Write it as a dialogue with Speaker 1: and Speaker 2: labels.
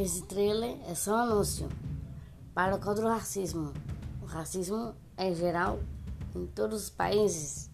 Speaker 1: Esse trailer é só um anúncio para contra o racismo. O racismo é geral em todos os países.